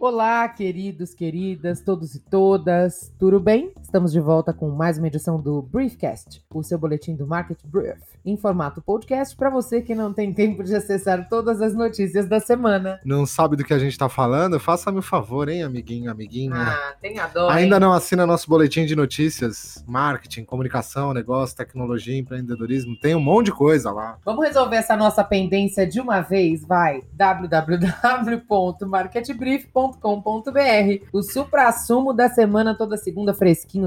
Olá, queridos, queridas, todos e todas, tudo bem? Estamos de volta com mais uma edição do Briefcast, o seu boletim do Market Brief, em formato podcast para você que não tem tempo de acessar todas as notícias da semana. Não sabe do que a gente tá falando? Faça-me o favor, hein, amiguinho, amiguinha. Ah, tem a dó, Ainda hein? não assina nosso boletim de notícias, marketing, comunicação, negócio, tecnologia, empreendedorismo, tem um monte de coisa lá. Vamos resolver essa nossa pendência de uma vez, vai? www.marketbrief.com.br O supra-sumo da semana toda segunda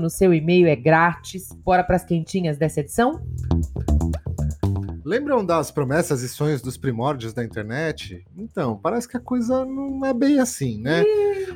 no seu e-mail é grátis. Bora pras quentinhas dessa edição? Lembram das promessas e sonhos dos primórdios da internet? Então, parece que a coisa não é bem assim, né?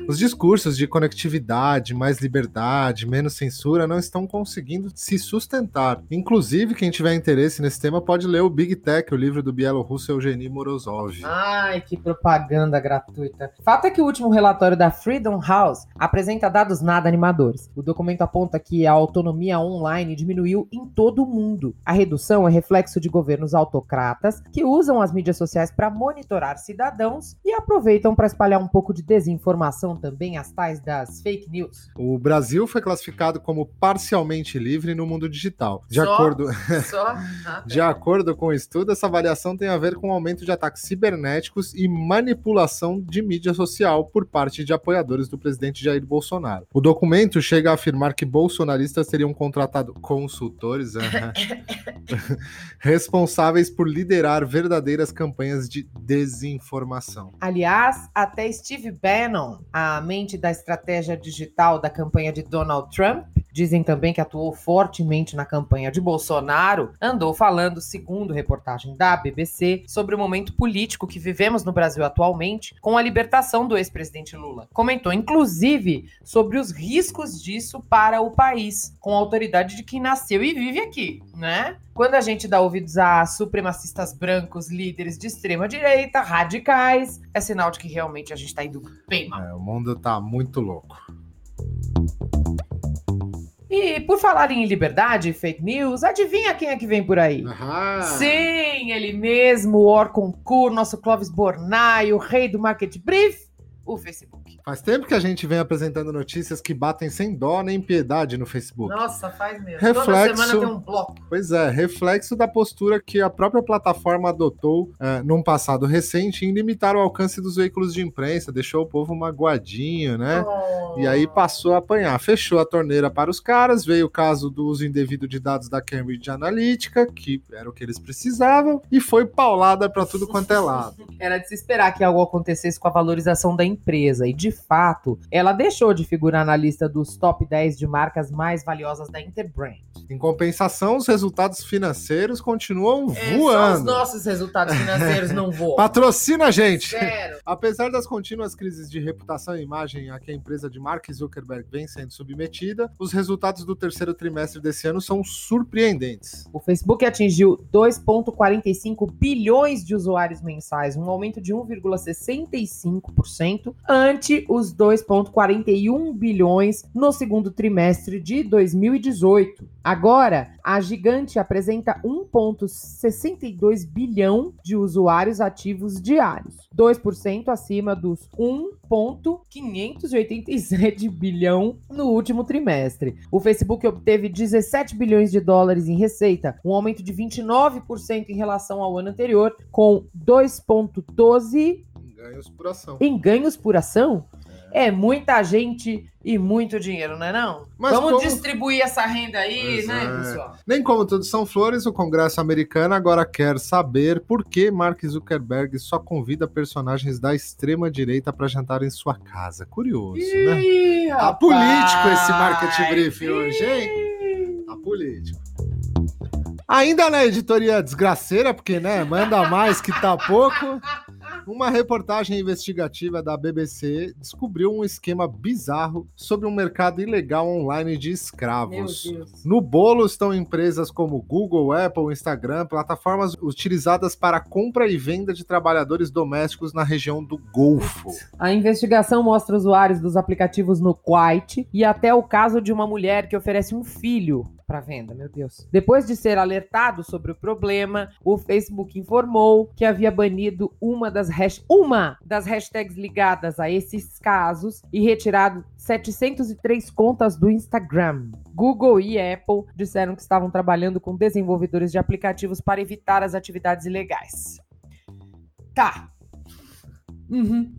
Os discursos de conectividade, mais liberdade, menos censura não estão conseguindo se sustentar. Inclusive, quem tiver interesse nesse tema pode ler o Big Tech, o livro do bielorrusso Eugeni Morozov. Ai, que propaganda gratuita. Fato é que o último relatório da Freedom House apresenta dados nada animadores. O documento aponta que a autonomia online diminuiu em todo o mundo. A redução é reflexo de governos autocratas que usam as mídias sociais para monitorar cidadãos e aproveitam para espalhar um pouco de desinformação também, as tais das fake news. O Brasil foi classificado como parcialmente livre no mundo digital. De Só? acordo. Só? De acordo com o estudo, essa avaliação tem a ver com o aumento de ataques cibernéticos e manipulação de mídia social por parte de apoiadores do presidente Jair Bolsonaro. O documento chega a afirmar que bolsonaristas teriam contratado consultores aham, responsáveis por liderar verdadeiras campanhas de desinformação. Aliás, até Steve Bannon, a mente da estratégia digital da campanha de Donald Trump, dizem também que atuou fortemente na campanha de Bolsonaro, andou falando, segundo reportagem da BBC, sobre o momento político que vivemos no Brasil atualmente com a libertação do ex-presidente Lula. Comentou, inclusive, sobre os riscos disso para o país, com a autoridade de quem nasceu e vive aqui, né? Quando a gente dá ouvidos a supremacistas brancos, líderes de extrema direita, radicais, é sinal de que realmente a gente tá indo bem mal. É, o mundo tá muito louco. E por falar em liberdade e fake news, adivinha quem é que vem por aí? Aham. Sim, ele mesmo, o Orconcourt, nosso Clóvis Bornai, o rei do Market Brief, o Facebook. Faz tempo que a gente vem apresentando notícias que batem sem dó nem piedade no Facebook. Nossa, faz mesmo. Toda Reflexo. semana tem um bloco. Pois é, reflexo da postura que a própria plataforma adotou eh, num passado recente em limitar o alcance dos veículos de imprensa, deixou o povo magoadinho, né? Oh. E aí passou a apanhar, fechou a torneira para os caras, veio o caso do uso indevido de dados da Cambridge Analytica, que era o que eles precisavam, e foi paulada para tudo quanto é lado. Era de se esperar que algo acontecesse com a valorização da empresa. E, de fato, ela deixou de figurar na lista dos top 10 de marcas mais valiosas da Interbrand. Em compensação, os resultados financeiros continuam É, só os voando. nossos resultados financeiros não voam. Patrocina a gente! Sério. Apesar das contínuas crises de reputação e imagem a que a empresa de Mark Zuckerberg vem sendo submetida, os resultados do terceiro trimestre desse ano são surpreendentes. O Facebook atingiu 2,45 bilhões de usuários mensais, um aumento de 1,65%, ante os 2,41 bilhões no segundo trimestre de 2018. Agora, a gigante apresenta 1,62 bilhão de usuários ativos diários, 2% acima dos 1,587 bilhão no último trimestre. O Facebook obteve 17 bilhões de dólares em receita, um aumento de 29% em relação ao ano anterior, com 2,12 Ganhos por ação. em ganhos por ação. É muita gente e muito dinheiro, não é não? Mas Vamos como- distribuir essa renda aí, Pois né, é. pessoal? Nem como tudo são flores, o Congresso americano agora quer saber por que Mark Zuckerberg só convida personagens da extrema-direita para jantar em sua casa. Curioso, né? Ih, Tá rapaz. político esse market briefing hoje, hein? Tá político. Ainda na editoria desgraceira, porque, né, manda mais que tá pouco. Uma reportagem investigativa da BBC descobriu um esquema bizarro sobre um mercado ilegal online de escravos. No bolo estão empresas como Google, Apple, Instagram, plataformas utilizadas para compra e venda de trabalhadores domésticos na região do Golfo. A investigação mostra usuários dos aplicativos no Kuwait e até o caso de uma mulher que oferece um filho para venda, meu Deus. Depois de ser alertado sobre o problema, o Facebook informou que havia banido uma das, hash... uma das hashtags ligadas a esses casos e retirado 703 contas do Instagram. Google e Apple disseram que estavam trabalhando com desenvolvedores de aplicativos para evitar as atividades ilegais. Tá. Uhum.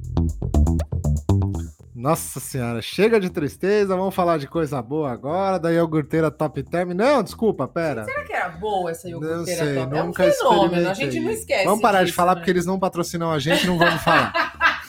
Nossa senhora, chega de tristeza, vamos falar de coisa boa agora, da iogurteira top term. Não, desculpa, pera. Será que era boa essa iogurteira Não sei, top? É um nunca fenômeno, a gente não esquece Vamos parar de disso, falar né? porque eles não patrocinam a gente, não vamos falar.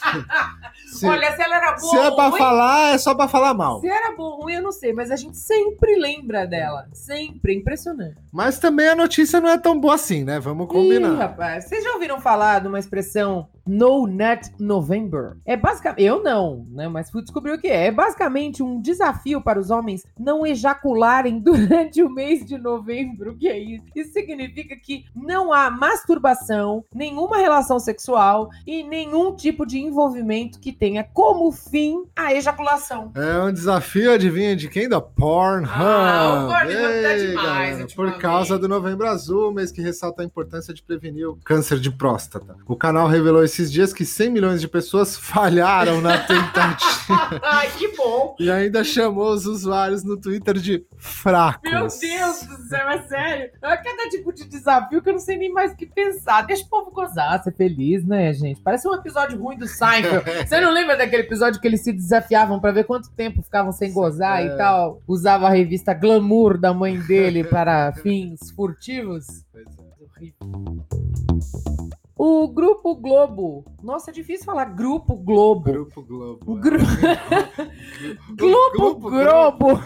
se, Olha, se ela era boa se é pra ruim, falar, é só pra falar mal. se era boa ou ruim, eu não sei, mas a gente sempre lembra dela. Sempre, impressionante. Mas também a notícia não é tão boa assim, né? Vamos Ih, combinar. rapaz, vocês já ouviram falar de uma expressão No Nut November? É basicamente. Eu não, né? Mas fui descobrir o que é. É basicamente um desafio para os homens não ejacularem durante o mês de novembro. O que é isso? Isso significa que não há masturbação, nenhuma relação sexual e nenhum tipo de envolvimento que tenha como fim a ejaculação. É um desafio, adivinha de quem? Da Pornhub. Ah, o Pornhub tá Ei, demais galera, Por causa do Novembro Azul, mês que ressalta a importância de prevenir o câncer de próstata. O canal revelou esses dias que 100 milhões de pessoas falharam na tentativa Ai, que bom! e ainda chamou os usuários no Twitter de fracos. Meu Deus do céu, é sério. É cada tipo de desafio que eu não sei nem mais o que pensar. Deixa o povo gozar, ser feliz, né, gente? Parece um episódio ruim do Seinfeld. Você não lembra daquele episódio que eles se desafiavam pra ver quanto tempo ficavam sem gozar É. e tal? Usava a revista Glamour da mãe dele para fins furtivos? Pois é. Horrível. O Grupo Globo. Nossa, é difícil falar Grupo Globo. Grupo Globo. O é. gru- Globo Globo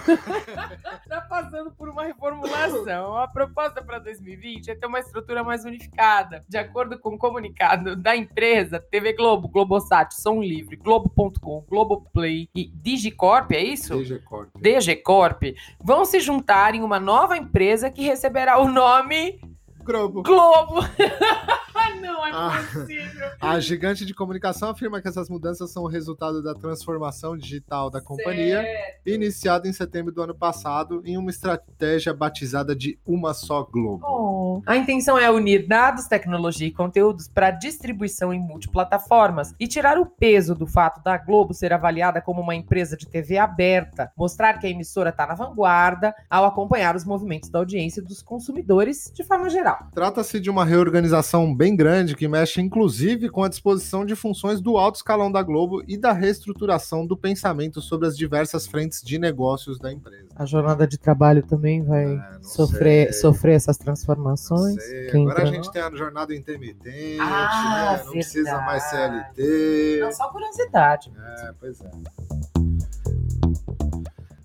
tá passando por uma reformulação. A proposta para 2020 é ter uma estrutura mais unificada. De acordo com o comunicado da empresa, TV Globo, Globosat, Som Livre, Globo.com, Globoplay e Digicorp, é isso? DG Corp. DG Corp vão se juntar em uma nova empresa que receberá o nome Globo. Globo. Não é Ah. possível. A gigante de comunicação afirma que essas mudanças são o resultado da transformação digital da companhia, Certo. iniciada em setembro do ano passado, em uma estratégia batizada de Uma Só Globo. Oh. A intenção é unir dados, tecnologia e conteúdos para distribuição em multiplataformas e tirar o peso do fato da Globo ser avaliada como uma empresa de TV aberta, mostrar que a emissora está na vanguarda ao acompanhar os movimentos da audiência e dos consumidores de forma geral. Trata-se de uma reorganização bem grande que mexe inclusive com a disposição de funções do alto escalão da Globo e da reestruturação do pensamento sobre as diversas frentes de negócios da empresa. A jornada de trabalho também vai É, sofrer, sei. sofrer essas Não transformações. Agora a gente tem a jornada intermitente, Ah, né? não precisa mais CLT. Não, só curiosidade. É, pois é.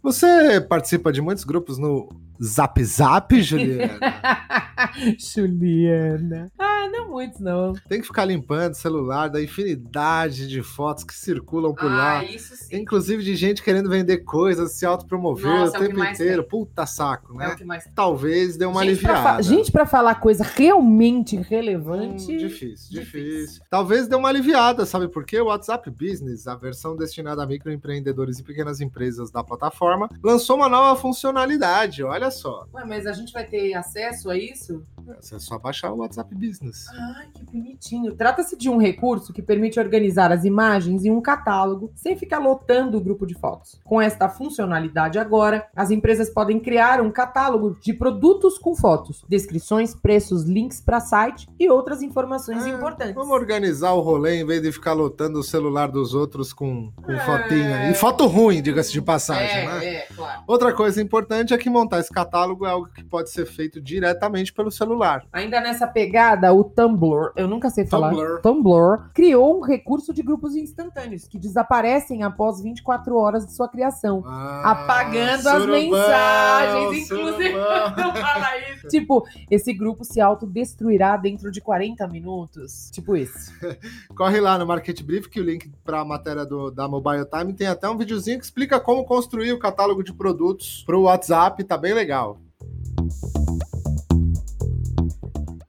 Você participa de muitos grupos no Zap Zap, Juliana? Juliana. Muitos, não. Tem que ficar limpando o celular da infinidade de fotos que circulam por lá. Ah, isso sim. Inclusive de gente querendo vender coisas, se autopromover Nossa, é o o tempo mais inteiro. Puta saco, É né? o que mais Talvez dê uma gente, pra aliviada. fa- gente, pra falar coisa realmente Hum, relevante. difícil, difícil, difícil. Talvez dê uma aliviada, sabe por quê? O WhatsApp Business, a versão destinada a microempreendedores e pequenas empresas da plataforma, lançou uma nova funcionalidade. Olha só. Ué, mas a gente vai ter acesso a isso? É só baixar o WhatsApp Business. Ai, que bonitinho. Trata-se de um recurso que permite organizar as imagens em um catálogo sem ficar lotando o grupo de fotos. Com esta funcionalidade agora, as empresas podem criar um catálogo de produtos com fotos, descrições, preços, links para site e outras informações É, importantes. Vamos organizar o rolê em vez de ficar lotando o celular dos outros com, com É. fotinha. E foto ruim, diga-se de passagem, né? é, é, claro. Outra coisa importante é que montar esse catálogo é algo que pode ser feito diretamente pelo celular. Ainda nessa pegada, o Tumblr, eu nunca sei falar. Tumblr. Tumblr criou um recurso de grupos instantâneos que desaparecem após 24 horas de sua criação. Ah, Apagando as surubão, mensagens, inclusive. surubão. Não fala isso. Tipo, esse grupo se autodestruirá dentro de 40 minutos. Tipo isso. Corre lá no Market Brief, que o link para a matéria do, da Mobile Time tem até um videozinho que explica como construir o catálogo de produtos para o WhatsApp, tá bem legal.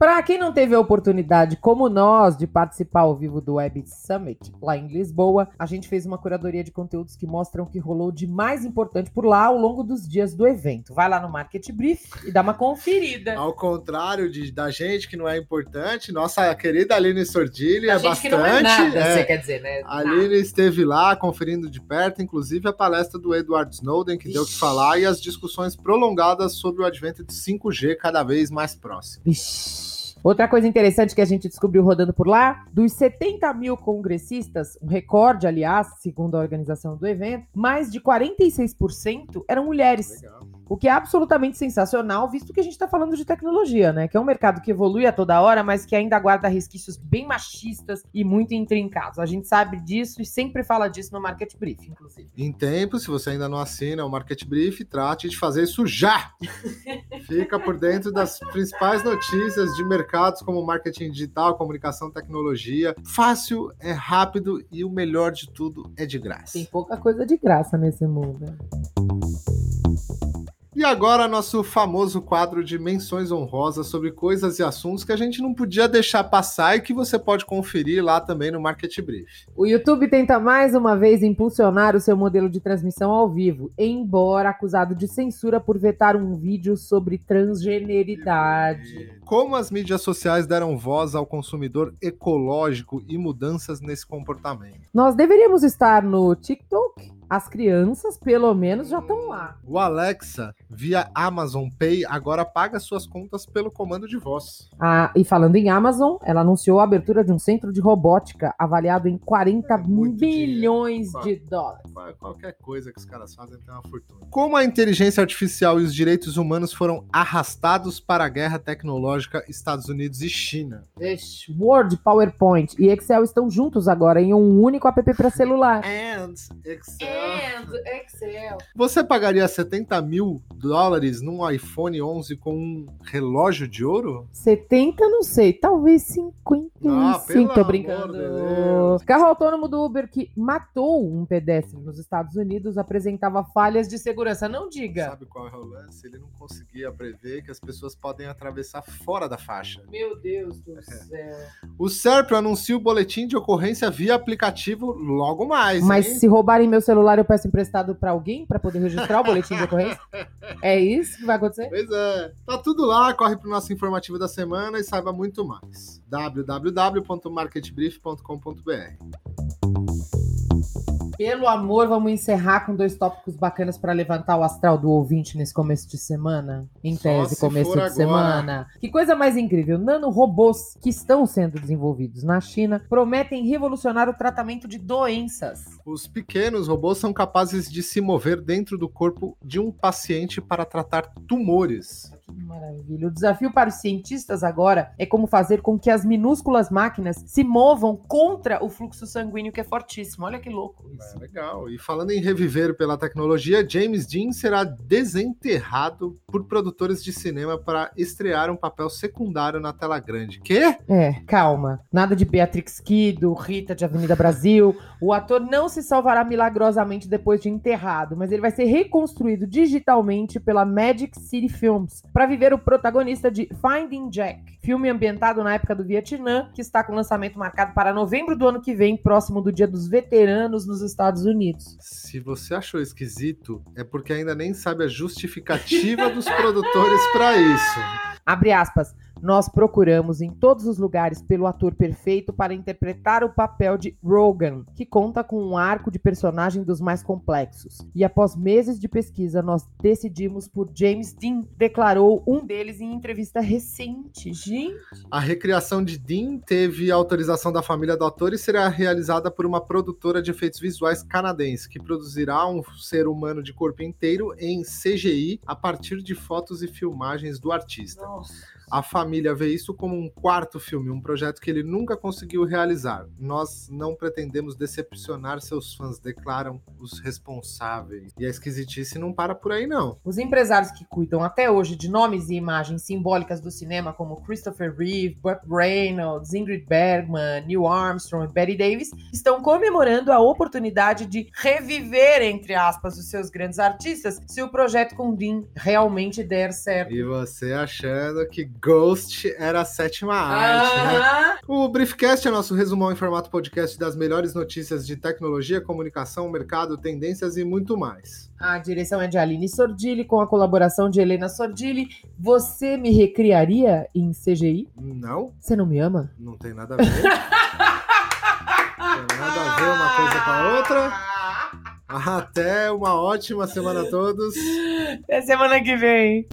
Para quem não teve a oportunidade, como nós, de participar ao vivo do Web Summit lá em Lisboa, a gente fez uma curadoria de conteúdos que mostram o que rolou de mais importante por lá ao longo dos dias do evento. Vai lá no Market Brief e dá uma conferida. Ao contrário de, da gente que não é importante, nossa querida Aline Sordilli é bastante. Que não é nada, é, você quer dizer, né? A Aline esteve lá conferindo de perto, inclusive a palestra do Edward Snowden, que Ixi. deu o que falar, e as discussões prolongadas sobre o advento de 5G cada vez mais próximo. Ixi. Outra coisa interessante que a gente descobriu rodando por lá, dos 70 mil congressistas, um recorde, aliás, segundo a organização do evento, mais de 46% eram mulheres. Legal. O que é absolutamente sensacional, visto que a gente está falando de tecnologia, né? Que é um mercado que evolui a toda hora, mas que ainda guarda resquícios bem machistas e muito intrincados. A gente sabe disso e sempre fala disso no Market Brief, inclusive. Em tempo, se você ainda não assina o Market Brief, trate de fazer isso já! Fica por dentro das principais notícias de mercados como marketing digital, comunicação, tecnologia. Fácil, é rápido e o melhor de tudo é de graça. Tem pouca coisa de graça nesse mundo. E agora, nosso famoso quadro de menções honrosas sobre coisas e assuntos que a gente não podia deixar passar e que você pode conferir lá também no Market Brief. O YouTube tenta mais uma vez impulsionar o seu modelo de transmissão ao vivo, embora acusado de censura por vetar um vídeo sobre transgeneridade. Como as mídias sociais deram voz ao consumidor ecológico e mudanças nesse comportamento? Nós deveríamos estar no TikTok as crianças, pelo menos, já estão lá. O Alexa, via Amazon Pay, agora paga suas contas pelo comando de voz. Ah, e falando em Amazon, ela anunciou a abertura de um centro de robótica avaliado em 40 é bilhões de dólares. Qualquer coisa que os caras fazem tem uma fortuna. Como a inteligência artificial e os direitos humanos foram arrastados para a guerra tecnológica Estados Unidos e China. Word, PowerPoint e Excel estão juntos agora em um único app para celular. And Excel. Excel. Você pagaria 70 mil dólares num iPhone 11 com um relógio de ouro? 70, não sei. Talvez 55. Ah, tô brincando. De Carro autônomo do Uber que matou um pedestre nos Estados Unidos apresentava falhas de segurança. Não diga. Sabe qual é o lance? Ele não conseguia prever que as pessoas podem atravessar fora da faixa. Meu Deus do é. céu. O SERP anuncia o boletim de ocorrência via aplicativo logo mais. Mas hein? se roubarem meu celular celular eu peço emprestado para alguém para poder registrar o boletim de ocorrência? É isso que vai acontecer? Pois é. Tá tudo lá, corre pro nosso informativo da semana e saiba muito mais. www.marketbrief.com.br pelo amor, vamos encerrar com dois tópicos bacanas para levantar o astral do ouvinte nesse começo de semana. Em tese, começo de agora. semana. Que coisa mais incrível! Nanorobôs que estão sendo desenvolvidos na China prometem revolucionar o tratamento de doenças. Os pequenos robôs são capazes de se mover dentro do corpo de um paciente para tratar tumores. Maravilha. O desafio para os cientistas agora é como fazer com que as minúsculas máquinas se movam contra o fluxo sanguíneo que é fortíssimo. Olha que louco isso. É, legal. E falando em reviver pela tecnologia, James Dean será desenterrado por produtores de cinema para estrear um papel secundário na tela grande. Quê? É, calma. Nada de Beatrix Kido, Rita de Avenida Brasil. O ator não se salvará milagrosamente depois de enterrado, mas ele vai ser reconstruído digitalmente pela Magic City Films para viver o protagonista de Finding Jack, filme ambientado na época do Vietnã, que está com lançamento marcado para novembro do ano que vem, próximo do Dia dos Veteranos nos Estados Unidos. Se você achou esquisito, é porque ainda nem sabe a justificativa dos produtores para isso. Abre aspas. Nós procuramos em todos os lugares pelo ator perfeito para interpretar o papel de Rogan, que conta com um arco de personagem dos mais complexos. E após meses de pesquisa, nós decidimos por James Dean, declarou um deles em entrevista recente. Gente. A recriação de Dean teve autorização da família do ator e será realizada por uma produtora de efeitos visuais canadense, que produzirá um ser humano de corpo inteiro em CGI a partir de fotos e filmagens do artista. Nossa a família vê isso como um quarto filme, um projeto que ele nunca conseguiu realizar. Nós não pretendemos decepcionar seus fãs, declaram os responsáveis. E a esquisitice não para por aí, não. Os empresários que cuidam até hoje de nomes e imagens simbólicas do cinema, como Christopher Reeve, Burt Reynolds, Ingrid Bergman, Neil Armstrong e Betty Davis, estão comemorando a oportunidade de reviver, entre aspas, os seus grandes artistas se o projeto com Dean realmente der certo. E você achando que Ghost era a sétima arte, né? O Briefcast é nosso resumão em formato podcast das melhores notícias de tecnologia, comunicação, mercado, tendências e muito mais. A direção é de Aline Sordilli, com a colaboração de Helena Sordilli. Você me recriaria em CGI? Não, Você não me ama? não tem nada a ver. tem nada a ver uma coisa com a outra. Até uma ótima semana a todos. Até semana que vem.